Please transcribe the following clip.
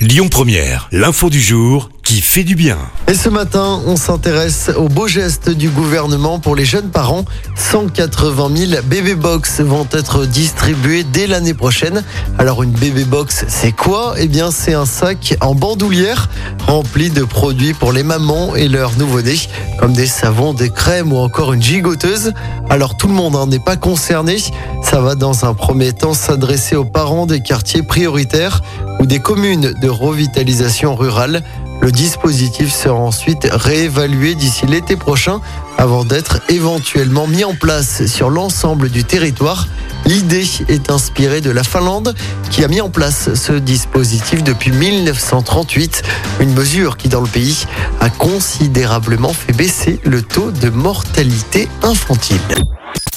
Lyon Première, l'info du jour qui fait du bien. Et ce matin, on s'intéresse aux beaux gestes du gouvernement pour les jeunes parents. 180 000 bébé box vont être distribués dès l'année prochaine. Alors une bébé box, c'est quoi? Eh bien, c'est un sac en bandoulière rempli de produits pour les mamans et leurs nouveau-nés, comme des savons, des crèmes ou encore une gigoteuse. Alors tout le monde hein, n'est pas concerné. Ça va dans un premier temps s'adresser aux parents des quartiers prioritaires ou des communes de revitalisation rurale. Le dispositif sera ensuite réévalué d'ici l'été prochain avant d'être éventuellement mis en place sur l'ensemble du territoire. L'idée est inspirée de la Finlande qui a mis en place ce dispositif depuis 1938, une mesure qui dans le pays a considérablement fait baisser le taux de mortalité infantile.